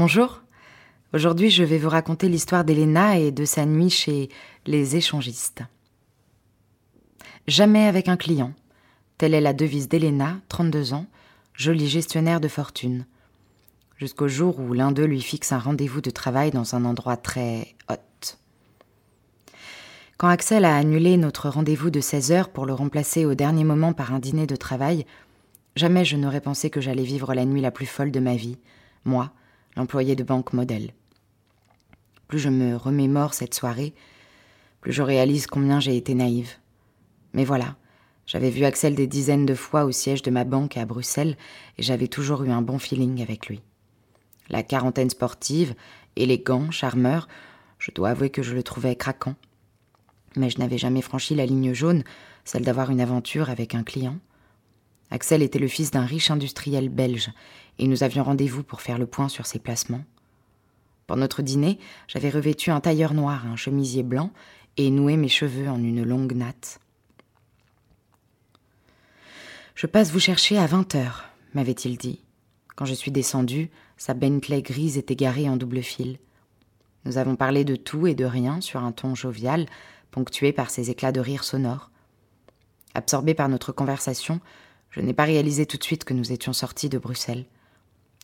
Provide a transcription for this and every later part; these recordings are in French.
Bonjour. Aujourd'hui, je vais vous raconter l'histoire d'Elena et de sa nuit chez les échangistes. Jamais avec un client. Telle est la devise d'Elena, 32 ans, joli gestionnaire de fortune. Jusqu'au jour où l'un d'eux lui fixe un rendez-vous de travail dans un endroit très hot. Quand Axel a annulé notre rendez-vous de 16 heures pour le remplacer au dernier moment par un dîner de travail, jamais je n'aurais pensé que j'allais vivre la nuit la plus folle de ma vie, moi, l'employé de banque modèle. Plus je me remémore cette soirée, plus je réalise combien j'ai été naïve. Mais voilà, j'avais vu Axel des dizaines de fois au siège de ma banque à Bruxelles et j'avais toujours eu un bon feeling avec lui. La quarantaine sportive, élégant, charmeur, je dois avouer que je le trouvais craquant. Mais je n'avais jamais franchi la ligne jaune, celle d'avoir une aventure avec un client. Axel était le fils d'un riche industriel belge et nous avions rendez-vous pour faire le point sur ses placements. Pour notre dîner, j'avais revêtu un tailleur noir, un chemisier blanc et noué mes cheveux en une longue natte. Je passe vous chercher à vingt heures, m'avait-il dit. Quand je suis descendue, sa Bentley grise était garée en double fil. Nous avons parlé de tout et de rien sur un ton jovial, ponctué par ses éclats de rire sonores. Absorbé par notre conversation, je n'ai pas réalisé tout de suite que nous étions sortis de Bruxelles.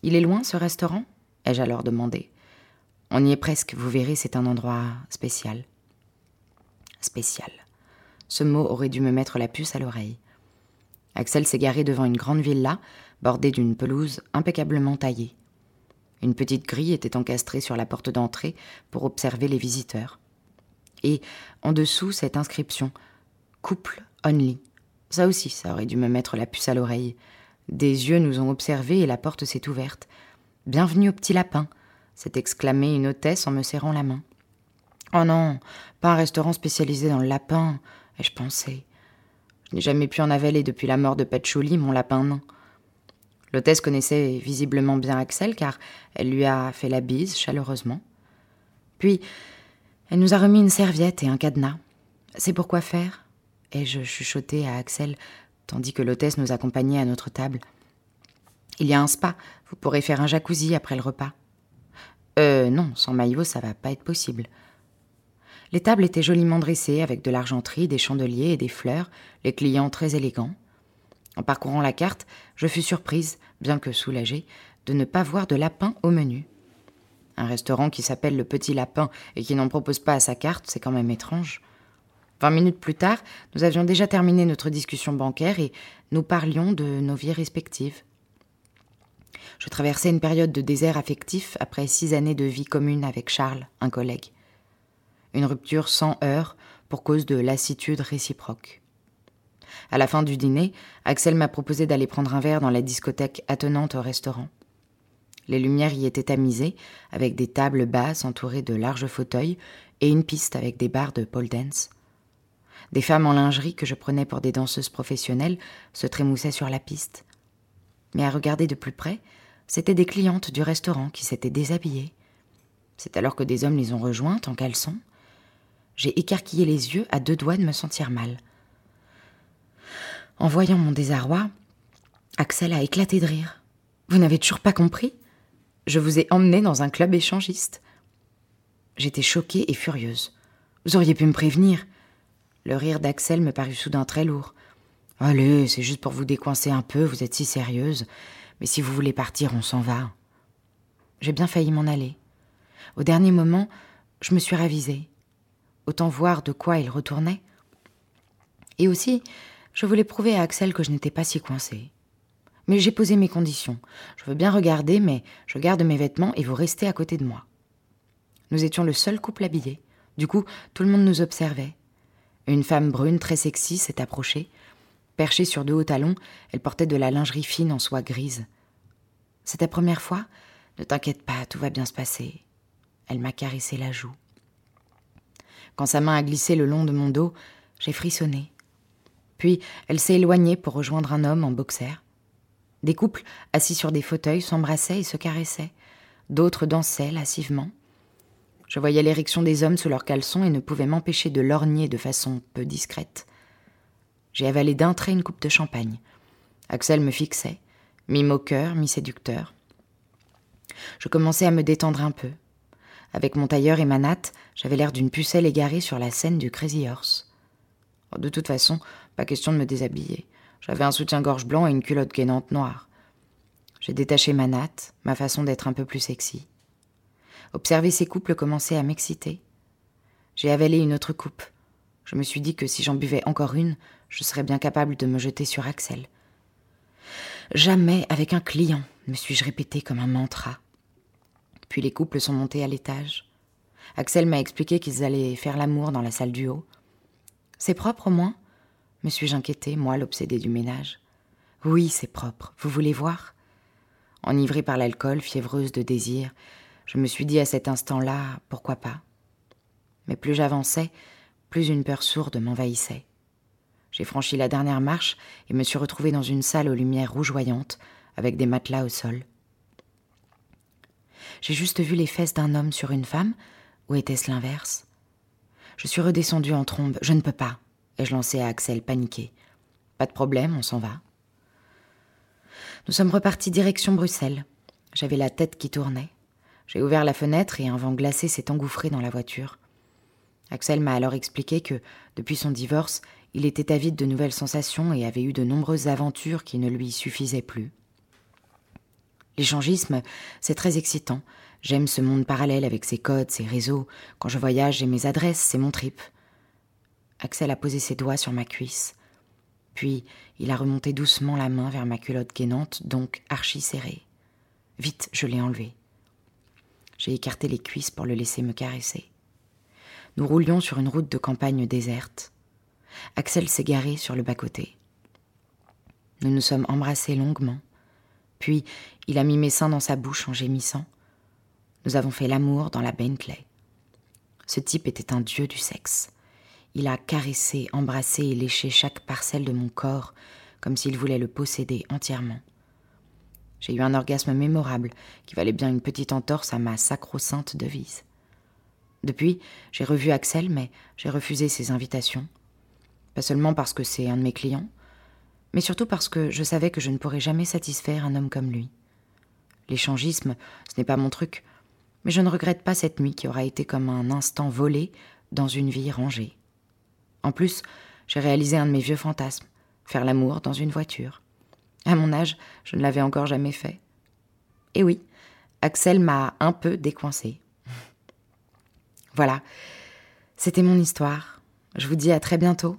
Il est loin ce restaurant? ai-je alors demandé. On y est presque, vous verrez, c'est un endroit spécial. Spécial. Ce mot aurait dû me mettre la puce à l'oreille. Axel s'est garé devant une grande villa, bordée d'une pelouse impeccablement taillée. Une petite grille était encastrée sur la porte d'entrée pour observer les visiteurs. Et en dessous, cette inscription Couple only. Ça aussi, ça aurait dû me mettre la puce à l'oreille. Des yeux nous ont observés et la porte s'est ouverte. Bienvenue au petit lapin, s'est exclamée une hôtesse en me serrant la main. Oh non, pas un restaurant spécialisé dans le lapin, ai-je pensé. Je n'ai jamais pu en avaler depuis la mort de Patchouli, mon lapin nain. L'hôtesse connaissait visiblement bien Axel car elle lui a fait la bise chaleureusement. Puis, elle nous a remis une serviette et un cadenas. C'est pour quoi faire? Ai-je chuchoté à Axel tandis que l'hôtesse nous accompagnait à notre table. Il y a un spa, vous pourrez faire un jacuzzi après le repas. Euh, non, sans maillot, ça va pas être possible. Les tables étaient joliment dressées avec de l'argenterie, des chandeliers et des fleurs, les clients très élégants. En parcourant la carte, je fus surprise, bien que soulagée, de ne pas voir de lapin au menu. Un restaurant qui s'appelle le Petit Lapin et qui n'en propose pas à sa carte, c'est quand même étrange. Vingt minutes plus tard, nous avions déjà terminé notre discussion bancaire et nous parlions de nos vies respectives. Je traversais une période de désert affectif après six années de vie commune avec Charles, un collègue. Une rupture sans heurts pour cause de lassitude réciproque. À la fin du dîner, Axel m'a proposé d'aller prendre un verre dans la discothèque attenante au restaurant. Les lumières y étaient tamisées, avec des tables basses entourées de larges fauteuils et une piste avec des barres de pole dance. Des femmes en lingerie que je prenais pour des danseuses professionnelles se trémoussaient sur la piste. Mais à regarder de plus près, c'étaient des clientes du restaurant qui s'étaient déshabillées. C'est alors que des hommes les ont rejointes en caleçon. J'ai écarquillé les yeux à deux doigts de me sentir mal. En voyant mon désarroi, Axel a éclaté de rire. Vous n'avez toujours pas compris? Je vous ai emmené dans un club échangiste. J'étais choquée et furieuse. Vous auriez pu me prévenir. Le rire d'Axel me parut soudain très lourd. Allez, c'est juste pour vous décoincer un peu, vous êtes si sérieuse. Mais si vous voulez partir, on s'en va. J'ai bien failli m'en aller. Au dernier moment, je me suis ravisée. Autant voir de quoi il retournait. Et aussi, je voulais prouver à Axel que je n'étais pas si coincée. Mais j'ai posé mes conditions. Je veux bien regarder, mais je garde mes vêtements et vous restez à côté de moi. Nous étions le seul couple habillé. Du coup, tout le monde nous observait. Une femme brune très sexy s'est approchée. Perchée sur deux hauts talons, elle portait de la lingerie fine en soie grise. C'est ta première fois? Ne t'inquiète pas, tout va bien se passer. Elle m'a caressé la joue. Quand sa main a glissé le long de mon dos, j'ai frissonné. Puis elle s'est éloignée pour rejoindre un homme en boxer. Des couples assis sur des fauteuils s'embrassaient et se caressaient. D'autres dansaient lascivement. Je voyais l'érection des hommes sous leurs caleçons et ne pouvais m'empêcher de lorgner de façon peu discrète. J'ai avalé d'un trait une coupe de champagne. Axel me fixait, mi-moqueur, mi-séducteur. Je commençais à me détendre un peu. Avec mon tailleur et ma natte, j'avais l'air d'une pucelle égarée sur la scène du Crazy Horse. De toute façon, pas question de me déshabiller. J'avais un soutien-gorge blanc et une culotte gainante noire. J'ai détaché ma natte, ma façon d'être un peu plus sexy. Observer ces couples commençait à m'exciter. J'ai avalé une autre coupe. Je me suis dit que si j'en buvais encore une, je serais bien capable de me jeter sur Axel. Jamais avec un client, me suis-je répété comme un mantra. Puis les couples sont montés à l'étage. Axel m'a expliqué qu'ils allaient faire l'amour dans la salle du haut. C'est propre au moins me suis-je inquiétée, moi, l'obsédée du ménage. Oui, c'est propre. Vous voulez voir? Enivrée par l'alcool, fiévreuse de désir, je me suis dit à cet instant-là, pourquoi pas Mais plus j'avançais, plus une peur sourde m'envahissait. J'ai franchi la dernière marche et me suis retrouvée dans une salle aux lumières rougeoyantes, avec des matelas au sol. J'ai juste vu les fesses d'un homme sur une femme, ou était-ce l'inverse? Je suis redescendue en trombe. Je ne peux pas. Et je lançai à Axel paniqué. Pas de problème, on s'en va. Nous sommes repartis direction Bruxelles. J'avais la tête qui tournait. J'ai ouvert la fenêtre et un vent glacé s'est engouffré dans la voiture. Axel m'a alors expliqué que, depuis son divorce, il était avide de nouvelles sensations et avait eu de nombreuses aventures qui ne lui suffisaient plus. L'échangisme, c'est très excitant. J'aime ce monde parallèle avec ses codes, ses réseaux. Quand je voyage, j'ai mes adresses, c'est mon trip. Axel a posé ses doigts sur ma cuisse. Puis il a remonté doucement la main vers ma culotte gainante, donc archi serrée. Vite, je l'ai enlevée. J'ai écarté les cuisses pour le laisser me caresser. Nous roulions sur une route de campagne déserte. Axel s'est garé sur le bas-côté. Nous nous sommes embrassés longuement. Puis il a mis mes seins dans sa bouche en gémissant. Nous avons fait l'amour dans la Bentley. Ce type était un dieu du sexe. Il a caressé, embrassé et léché chaque parcelle de mon corps, comme s'il voulait le posséder entièrement. J'ai eu un orgasme mémorable qui valait bien une petite entorse à ma sacro-sainte devise. Depuis, j'ai revu Axel, mais j'ai refusé ses invitations. Pas seulement parce que c'est un de mes clients, mais surtout parce que je savais que je ne pourrais jamais satisfaire un homme comme lui. L'échangisme, ce n'est pas mon truc, mais je ne regrette pas cette nuit qui aura été comme un instant volé dans une vie rangée. En plus, j'ai réalisé un de mes vieux fantasmes, faire l'amour dans une voiture. À mon âge, je ne l'avais encore jamais fait. Et oui, Axel m'a un peu décoincé. voilà, c'était mon histoire. Je vous dis à très bientôt.